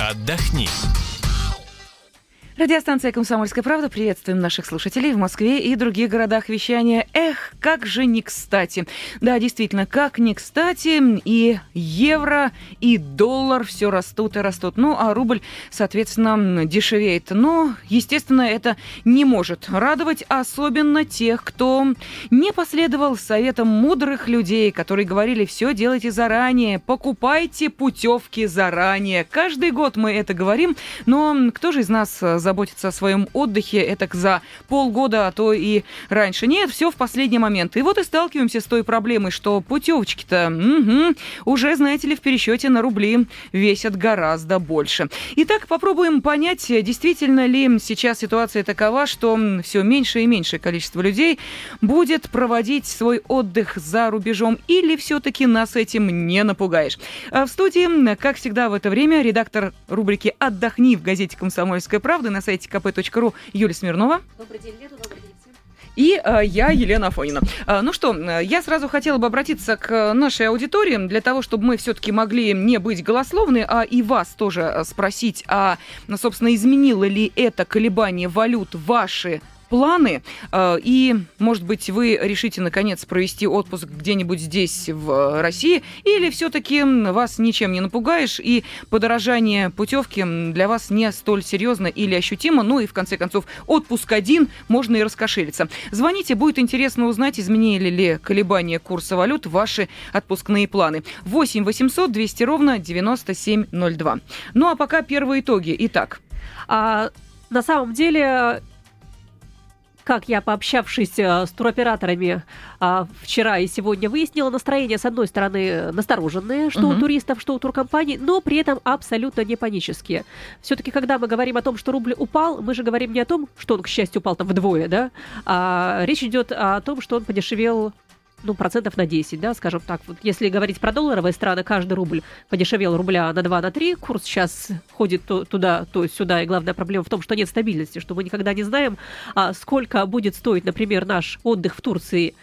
Отдохни. Радиостанция «Комсомольская правда». Приветствуем наших слушателей в Москве и других городах вещания. Эх, как же не кстати. Да, действительно, как не кстати. И евро, и доллар все растут и растут. Ну, а рубль, соответственно, дешевеет. Но, естественно, это не может радовать, особенно тех, кто не последовал советам мудрых людей, которые говорили, все делайте заранее, покупайте путевки заранее. Каждый год мы это говорим, но кто же из нас заботиться о своем отдыхе это за полгода, а то и раньше. Нет, все в последний момент. И вот и сталкиваемся с той проблемой, что путевочки-то угу, уже, знаете ли, в пересчете на рубли весят гораздо больше. Итак, попробуем понять, действительно ли сейчас ситуация такова, что все меньше и меньшее количество людей будет проводить свой отдых за рубежом, или все-таки нас этим не напугаешь. А в студии, как всегда в это время, редактор рубрики «Отдохни» в газете «Комсомольская правда» на сайте kp.ru Юлия Смирнова. Добрый день, Леду, добрый день. И э, я, Елена Афонина. Э, ну что, я сразу хотела бы обратиться к нашей аудитории для того, чтобы мы все-таки могли не быть голословны, а и вас тоже э, спросить, а, собственно, изменило ли это колебание валют ваши планы. Э, и, может быть, вы решите, наконец, провести отпуск где-нибудь здесь, в России, или все-таки вас ничем не напугаешь, и подорожание путевки для вас не столь серьезно или ощутимо. Ну и, в конце концов, отпуск один, можно и раскошелиться. Звоните, будет интересно узнать, изменили ли колебания курса валют ваши отпускные планы. 8 800 200 ровно 9702. Ну а пока первые итоги. Итак. А, на самом деле как я, пообщавшись э, с туроператорами а, вчера и сегодня, выяснила, настроение, с одной стороны, настороженные, что угу. у туристов, что у туркомпаний, но при этом абсолютно не панические. Все-таки, когда мы говорим о том, что рубль упал, мы же говорим не о том, что он, к счастью, упал там вдвое, да, а речь идет о том, что он подешевел ну, процентов на 10, да, скажем так. Вот если говорить про долларовые страны, каждый рубль подешевел рубля на 2, на 3, курс сейчас ходит то, туда, то сюда, и главная проблема в том, что нет стабильности, что мы никогда не знаем, а сколько будет стоить, например, наш отдых в Турции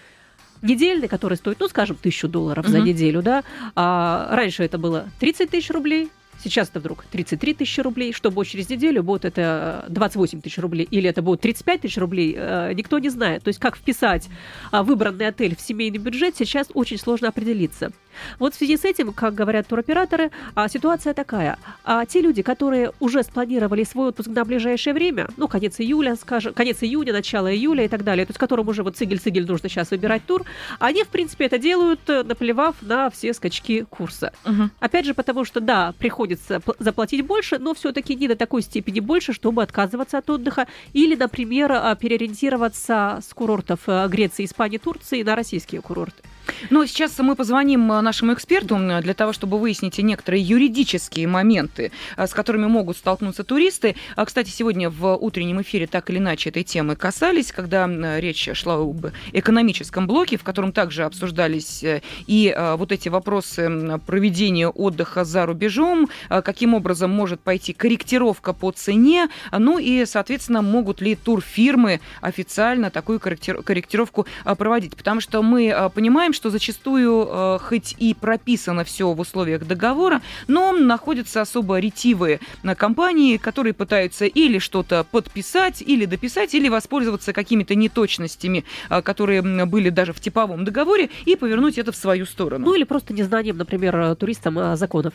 недельный, который стоит, ну, скажем, тысячу долларов mm-hmm. за неделю, да, а раньше это было 30 тысяч рублей, Сейчас это вдруг 33 тысячи рублей, что будет через неделю, будет это 28 тысяч рублей, или это будет 35 тысяч рублей, э, никто не знает. То есть как вписать а, выбранный отель в семейный бюджет, сейчас очень сложно определиться. Вот в связи с этим, как говорят туроператоры, а, ситуация такая. А те люди, которые уже спланировали свой отпуск на ближайшее время, ну, конец июля, скажем, конец июня, начало июля и так далее, то есть которым уже вот цигель-цигель нужно сейчас выбирать тур, они, в принципе, это делают, э, наплевав на все скачки курса. Угу. Опять же, потому что, да, приходится заплатить больше, но все-таки не до такой степени больше, чтобы отказываться от отдыха или, например, а, переориентироваться с курортов э, Греции, Испании, Турции на российские курорты. Ну, сейчас мы позвоним э, нашему эксперту для того, чтобы выяснить некоторые юридические моменты, э, с которыми могут столкнуться туристы. А, кстати, сегодня в утреннем эфире так или иначе этой темы касались, когда речь шла об экономическом блоке, в котором также обсуждались э, и вот эти вопросы проведения отдыха за рубежом, каким образом может пойти корректировка по цене, ну и, соответственно, могут ли турфирмы официально такую корректировку проводить. Потому что мы понимаем, что зачастую, э, хоть и прописано все в условиях договора, но находятся особо ретивые на компании, которые пытаются или что-то подписать, или дописать, или воспользоваться какими-то неточностями, э, которые были даже в типовом договоре, и повернуть это в свою сторону. Ну или просто незнанием, например, э, туристам законов.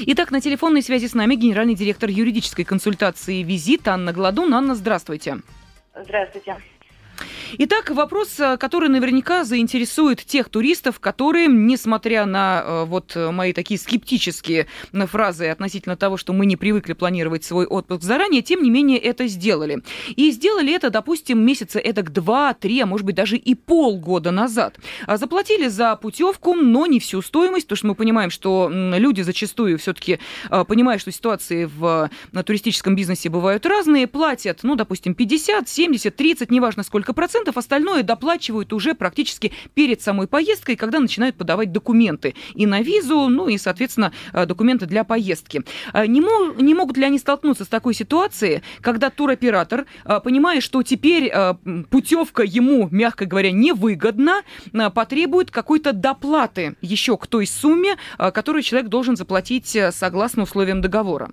Итак, на телефонной связи с нами генеральный директор юридической консультации «Визит» Анна Гладун. Анна, здравствуйте. Здравствуйте. Итак, вопрос, э, который наверняка заинтересует тех туристов, которые, несмотря на э, вот мои такие скептические э, фразы относительно того, что мы не привыкли планировать свой отпуск заранее, тем не менее это сделали. И сделали это, допустим, месяца эдак два, три, а может быть даже и полгода назад. А заплатили за путевку, но не всю стоимость, потому что мы понимаем, что люди зачастую все-таки, понимая, что ситуации в на туристическом бизнесе бывают разные, платят, ну, допустим, 50, 70, 30, неважно сколько 40%, остальное доплачивают уже практически перед самой поездкой, когда начинают подавать документы и на визу, ну и, соответственно, э, документы для поездки. Э, не, мог, не могут ли они столкнуться с такой ситуацией, когда туроператор, э, понимая, что теперь путевка ему, мягко говоря, невыгодна, потребует какой-то доплаты еще к той сумме, которую человек должен заплатить согласно условиям договора?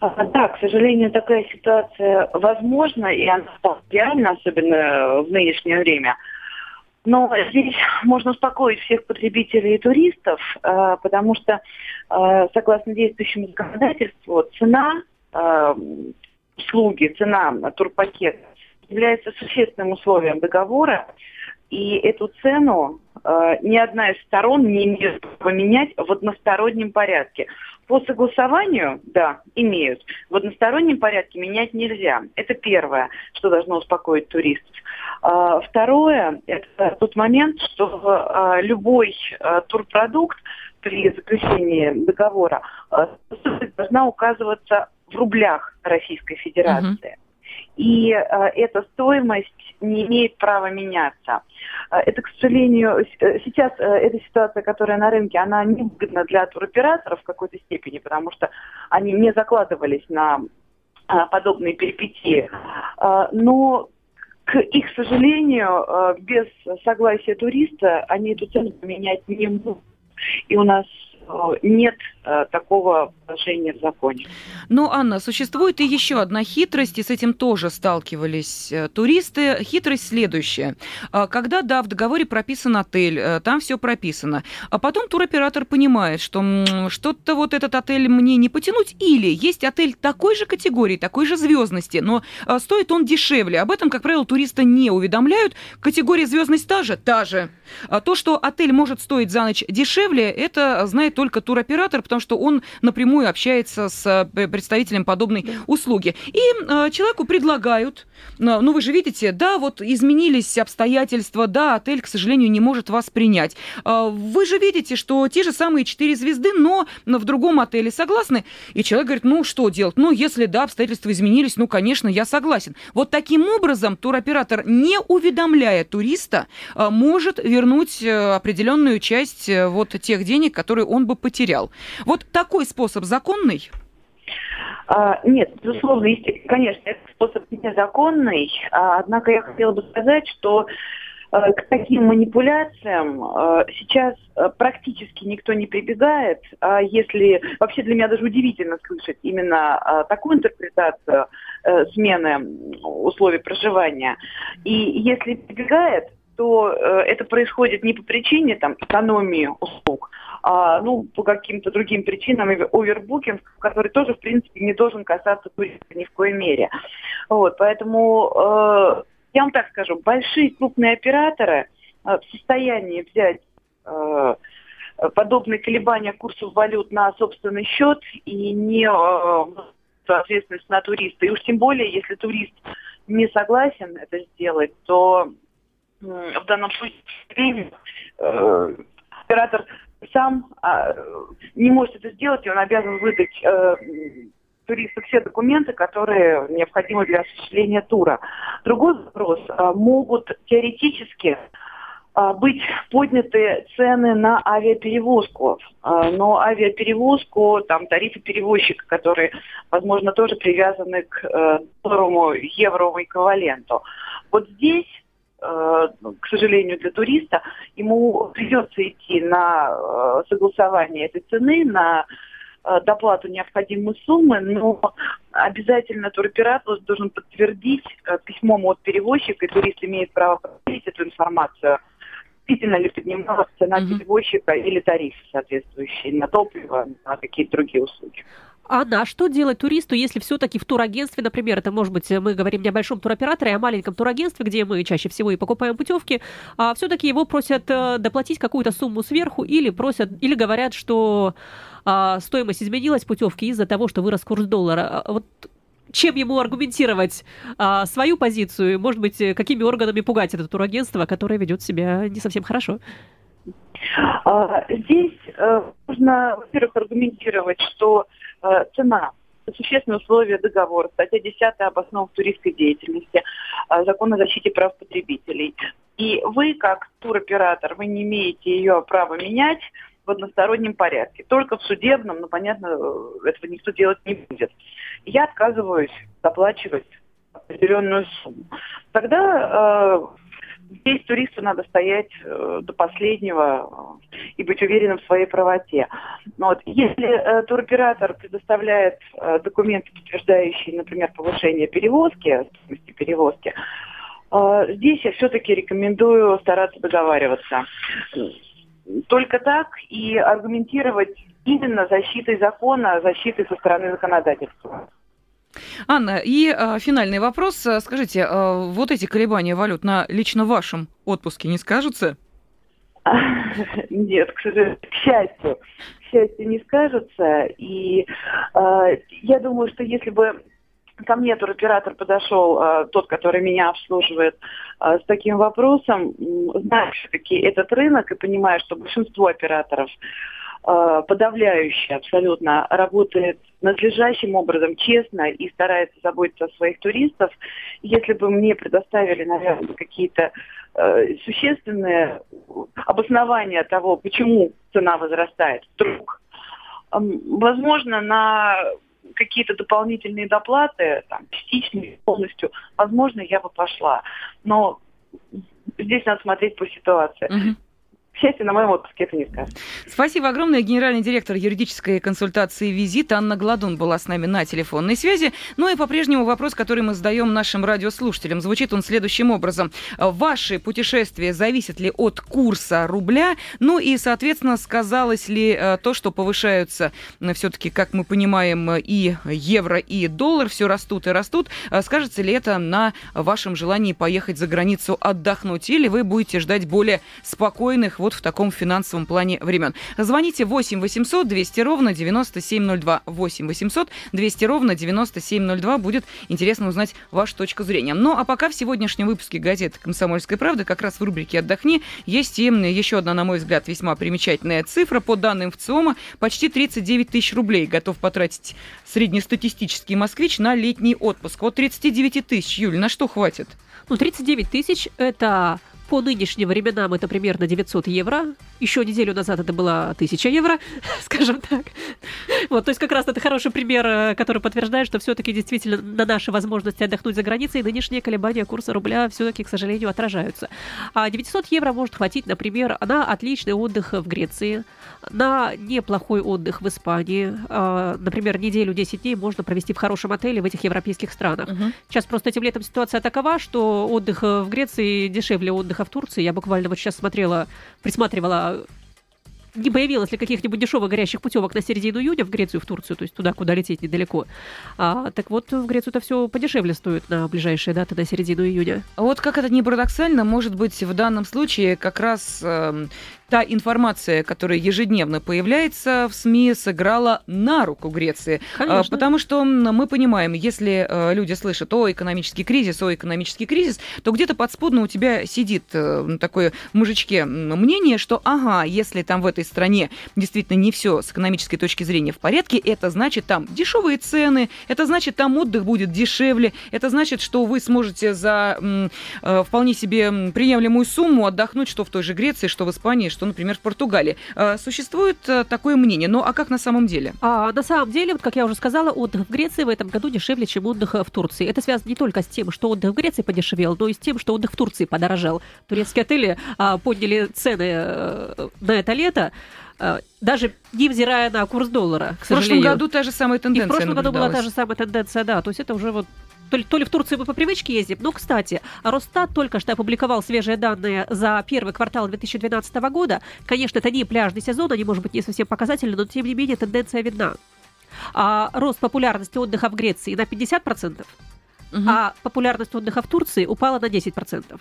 А, да, к сожалению, такая ситуация возможна, и она реальна, особенно в нынешнее время. Но здесь можно успокоить всех потребителей и туристов, а, потому что, а, согласно действующему законодательству, цена услуги, цена турпакета является существенным условием договора, и эту цену ни одна из сторон не имеет поменять в одностороннем порядке. По согласованию, да, имеют. В одностороннем порядке менять нельзя. Это первое, что должно успокоить туристов. Э, второе, это тот момент, что э, любой э, турпродукт при заключении договора должна указываться в рублях Российской Федерации. Uh-huh и э, эта стоимость не имеет права меняться. Э, это, к сожалению, э, сейчас эта ситуация, которая на рынке, она невыгодна для туроператоров в какой-то степени, потому что они не закладывались на подобные перипетии. Но к их сожалению, без согласия туриста они эту цену поменять не могут. И у нас нет такого положения в законе. Ну, Анна, существует и еще одна хитрость, и с этим тоже сталкивались э, туристы. Хитрость следующая. Когда, да, в договоре прописан отель, там все прописано, а потом туроператор понимает, что что-то вот этот отель мне не потянуть, или есть отель такой же категории, такой же звездности, но стоит он дешевле. Об этом, как правило, туриста не уведомляют. Категория звездность та же? Та же. А то, что отель может стоить за ночь дешевле, это знает только туроператор, потому что он напрямую общается с представителем подобной да. услуги. И э, человеку предлагают, э, ну вы же видите, да, вот изменились обстоятельства, да, отель, к сожалению, не может вас принять. Э, вы же видите, что те же самые четыре звезды, но в другом отеле согласны. И человек говорит, ну что делать? Ну, если да, обстоятельства изменились, ну, конечно, я согласен. Вот таким образом туроператор, не уведомляя туриста, э, может вернуть определенную часть вот тех денег, которые он бы потерял. Вот такой способ законный? А, нет, безусловно, конечно, этот способ незаконный. А, однако я хотела бы сказать, что а, к таким манипуляциям а, сейчас практически никто не прибегает. Если вообще для меня даже удивительно слышать именно такую интерпретацию э, смены условий проживания. И если прибегает, то э, это происходит не по причине там, экономии услуг, а, ну, по каким-то другим причинам, овербукинг, который тоже, в принципе, не должен касаться туриста ни в коей мере. Вот, поэтому, э, я вам так скажу, большие крупные операторы э, в состоянии взять э, подобные колебания курсов валют на собственный счет и не э, ответственность на туриста. И уж тем более, если турист не согласен это сделать, то в данном случае э, оператор сам э, не может это сделать, и он обязан выдать э, туристу все документы, которые необходимы для осуществления тура. Другой вопрос. Э, могут теоретически э, быть подняты цены на авиаперевозку, э, но авиаперевозку, там тарифы перевозчика, которые, возможно, тоже привязаны к э, долларовому евровому эквиваленту. Вот здесь к сожалению, для туриста, ему придется идти на э, согласование этой цены, на э, доплату необходимой суммы, но обязательно туроператор должен подтвердить письмом от перевозчика, и турист имеет право проверить эту информацию, действительно ли поднималась цена mm-hmm. перевозчика или тариф соответствующий на топливо, на какие-то другие услуги. А на что делать туристу, если все-таки в турагентстве, например, это может быть, мы говорим не о большом туроператоре, а о маленьком турагентстве, где мы чаще всего и покупаем путевки, а все-таки его просят э, доплатить какую-то сумму сверху или просят, или говорят, что а, стоимость изменилась путевки из-за того, что вырос курс доллара. А вот чем ему аргументировать а, свою позицию, может быть, какими органами пугать это турагентство, которое ведет себя не совсем хорошо? А, здесь э, нужно, во-первых, аргументировать, что э, цена существенные условия договора, статья 10 об основах туристской деятельности, э, закон о защите прав потребителей. И вы, как туроператор, вы не имеете ее права менять в одностороннем порядке. Только в судебном, ну, понятно, этого никто делать не будет. Я отказываюсь доплачивать определенную сумму. Тогда здесь туристу надо стоять э, до последнего э, и быть уверенным в своей правоте. Вот. Если э, туроператор предоставляет э, документы, подтверждающие, например, повышение перевозки, стоимости перевозки, э, здесь я все-таки рекомендую стараться договариваться. Только так и аргументировать именно защитой закона, защитой со стороны законодательства. Анна, и э, финальный вопрос. Скажите, э, вот эти колебания валют на лично вашем отпуске не скажутся? Нет, к сожалению, к счастью. К счастью, не скажутся. И э, я думаю, что если бы ко мне туроператор подошел, э, тот, который меня обслуживает, э, с таким вопросом, зная все-таки этот рынок и понимая, что большинство операторов Э, подавляющая абсолютно работает надлежащим образом, честно и старается заботиться о своих туристов. Если бы мне предоставили, наверное, какие-то э, существенные обоснования того, почему цена возрастает вдруг, э, возможно, на какие-то дополнительные доплаты, там, частичные, полностью, возможно, я бы пошла. Но здесь надо смотреть по ситуации. Uh-huh счастью, на моем отпуске это не скажет. Спасибо огромное. Генеральный директор юридической консультации «Визит» Анна Гладун была с нами на телефонной связи. Ну и по-прежнему вопрос, который мы задаем нашим радиослушателям. Звучит он следующим образом. Ваши путешествия зависят ли от курса рубля? Ну и, соответственно, сказалось ли э, то, что повышаются э, все-таки, как мы понимаем, и евро, и доллар, все растут и растут. Э, скажется ли это на вашем желании поехать за границу отдохнуть? Или вы будете ждать более спокойных, вот вот в таком финансовом плане времен. Звоните 8 800 200 ровно 9702. 8 800 200 ровно 9702. Будет интересно узнать вашу точку зрения. Ну, а пока в сегодняшнем выпуске газеты «Комсомольская правда» как раз в рубрике «Отдохни» есть и еще одна, на мой взгляд, весьма примечательная цифра. По данным ВЦИОМа, почти 39 тысяч рублей готов потратить среднестатистический москвич на летний отпуск. Вот 39 тысяч, Юль, на что хватит? Ну, 39 тысяч – это по нынешним временам это примерно 900 евро. Еще неделю назад это было 1000 евро, скажем так. Вот, то есть как раз это хороший пример, э, который подтверждает, что все-таки действительно на наши возможности отдохнуть за границей нынешние колебания курса рубля все-таки, к сожалению, отражаются. А 900 евро может хватить, например, на отличный отдых в Греции, на неплохой отдых в Испании. А, например, неделю 10 дней можно провести в хорошем отеле в этих европейских странах. Угу. Сейчас просто этим летом ситуация такова, что отдых в Греции дешевле отдыха отдыха в Турции. Я буквально вот сейчас смотрела, присматривала не появилось ли каких-нибудь дешевых горящих путевок на середину июня в Грецию, в Турцию, то есть туда, куда лететь недалеко. А, так вот, в Грецию это все подешевле стоит на ближайшие даты, на середину июня. Вот как это не парадоксально, может быть, в данном случае как раз э, та информация, которая ежедневно появляется в СМИ, сыграла на руку Греции. А, Конечно. Потому что мы понимаем, если э, люди слышат о экономический кризис, о экономический кризис, то где-то подспудно у тебя сидит э, такое мужичке мнение, что ага, если там в этой стране действительно не все с экономической точки зрения в порядке, это значит там дешевые цены, это значит там отдых будет дешевле, это значит, что вы сможете за э, вполне себе приемлемую сумму отдохнуть что в той же Греции, что в Испании, что, например, в Португалии. А, существует э, такое мнение, но а как на самом деле? А, на самом деле, вот как я уже сказала, отдых в Греции в этом году дешевле, чем отдых в Турции. Это связано не только с тем, что отдых в Греции подешевел, но и с тем, что отдых в Турции подорожал. Турецкие отели а, подняли цены а, на это лето даже невзирая на курс доллара, к. В прошлом году та же самая тенденция И в прошлом году была та же самая тенденция, да. То есть это уже вот то ли, то ли в Турцию мы по привычке ездим. Но, кстати, Росстат только что опубликовал свежие данные за первый квартал 2012 года. Конечно, это не пляжный сезон, они, может быть, не совсем показательны, но, тем не менее, тенденция видна. А рост популярности отдыха в Греции на 50%, угу. а популярность отдыха в Турции упала на 10%.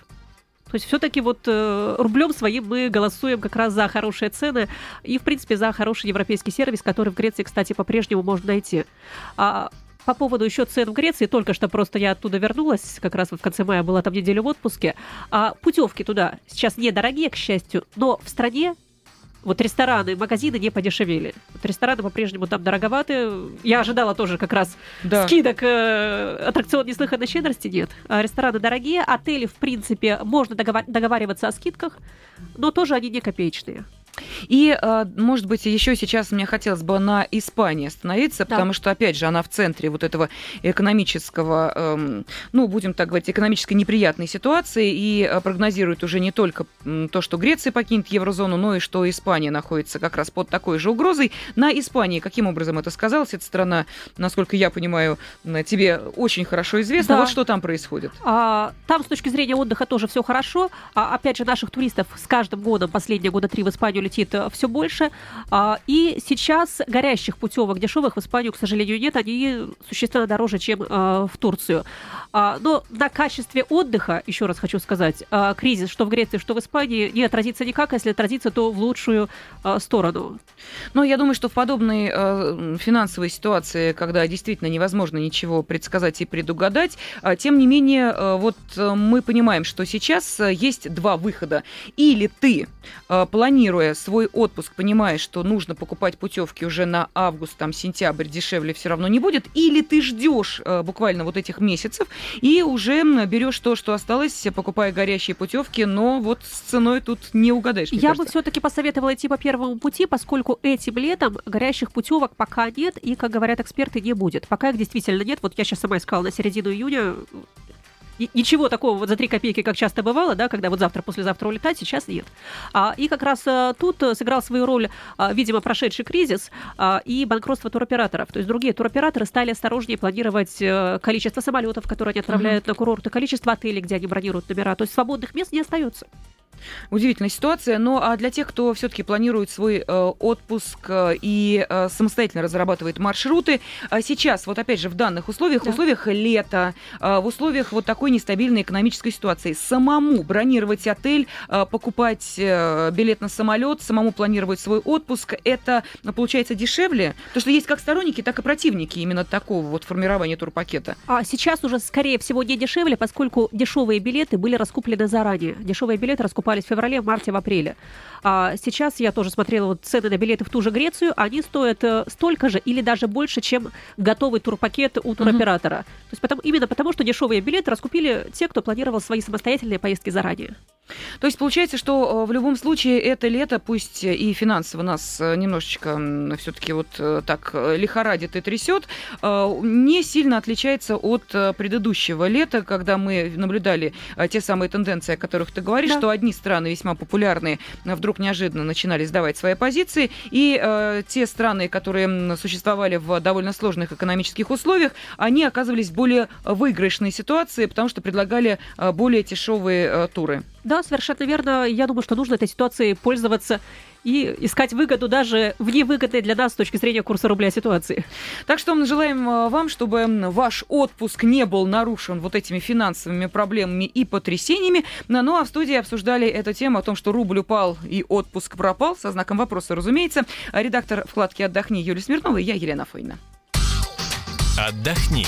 То есть все-таки вот э, рублем своим мы голосуем как раз за хорошие цены и, в принципе, за хороший европейский сервис, который в Греции, кстати, по-прежнему можно найти. А по поводу еще цен в Греции, только что просто я оттуда вернулась, как раз в конце мая была там неделю в отпуске. А путевки туда сейчас недорогие, к счастью, но в стране вот рестораны, магазины не подешевели. Вот рестораны по-прежнему там дороговаты. Я ожидала тоже как раз да. скидок. Э, аттракцион неслыханной щедрости нет. А рестораны дорогие. Отели, в принципе, можно договариваться о скидках, но тоже они не копеечные. И, э, может быть, еще сейчас мне хотелось бы на Испании остановиться, да. потому что, опять же, она в центре вот этого экономического, эм, ну, будем так говорить, экономической неприятной ситуации и э, прогнозирует уже не только то, что Греция покинет еврозону, но и что Испания находится как раз под такой же угрозой. На Испании каким образом это сказалось? Эта страна, насколько я понимаю, тебе очень хорошо известна. Да. Вот что там происходит. А, там с точки зрения отдыха тоже все хорошо. А, опять же, наших туристов с каждым годом, последние года три в Испанию летит э, все больше. А, и сейчас горящих путевок дешевых в Испанию, к сожалению, нет. Они существенно дороже, чем а, в Турцию. А, но на качестве отдыха, еще раз хочу сказать, а, кризис, что в Греции, что в Испании, не отразится никак. Если отразится, то в лучшую сторону. Но я думаю, что в подобной финансовой ситуации, когда действительно невозможно ничего предсказать и предугадать, тем не менее, вот мы понимаем, что сейчас есть два выхода. Или ты, планируя свой отпуск, понимаешь, что нужно покупать путевки уже на август, там, сентябрь, дешевле все равно не будет, или ты ждешь э, буквально вот этих месяцев и уже берешь то, что осталось, покупая горящие путевки, но вот с ценой тут не угадаешь. Я кажется. бы все-таки посоветовала идти по первому пути, поскольку этим летом горящих путевок пока нет, и, как говорят эксперты, не будет. Пока их действительно нет. Вот я сейчас сама искала на середину июня ничего такого вот за три копейки, как часто бывало, да, когда вот завтра, послезавтра улетать, сейчас нет. А, и как раз а, тут сыграл свою роль, а, видимо, прошедший кризис а, и банкротство туроператоров. То есть другие туроператоры стали осторожнее планировать а, количество самолетов, которые они отправляют mm-hmm. на курорты, количество отелей, где они бронируют номера. То есть свободных мест не остается. Удивительная ситуация. Но ну, а для тех, кто все-таки планирует свой э, отпуск э, и э, самостоятельно разрабатывает маршруты, э, сейчас, вот опять же, в данных условиях, да. в условиях лета, в условиях вот такой нестабильной экономической ситуации, самому бронировать отель, покупать билет на самолет, самому планировать свой отпуск, это получается дешевле? Потому что есть как сторонники, так и противники именно такого вот формирования турпакета. А сейчас уже, скорее всего, не дешевле, поскольку дешевые билеты были раскуплены заранее. Дешевые билеты раскуплены покупались в феврале, в марте, в апреле. А сейчас я тоже смотрела вот цены на билеты в ту же Грецию, они стоят э, столько же или даже больше, чем готовый турпакет у туроператора. Uh-huh. То есть потому, именно потому, что дешевые билеты раскупили те, кто планировал свои самостоятельные поездки заранее. То есть получается, что э, в любом случае это лето, пусть и финансово нас э, немножечко все-таки вот так лихорадит и трясет, не сильно отличается от предыдущего лета, когда мы наблюдали те самые тенденции, о которых ты говоришь, да. что одни страны весьма популярные вдруг неожиданно начинали сдавать свои позиции, и э, те страны, которые существовали в довольно сложных экономических условиях, они оказывались в более выигрышной ситуации, потому что предлагали э, более дешевые э, туры. Да, совершенно верно. Я думаю, что нужно этой ситуацией пользоваться и искать выгоду даже в невыгодной для нас с точки зрения курса рубля ситуации. Так что мы желаем э, вам, чтобы ваш отпуск не был нарушен вот этими финансовыми проблемами и потрясениями. Ну а в студии обсуждали эту тему о том, что рубль упал и отпуск пропал, со знаком вопроса, разумеется. Редактор вкладки «Отдохни» Юлия Смирнова и я, Елена Фойна. Отдохни.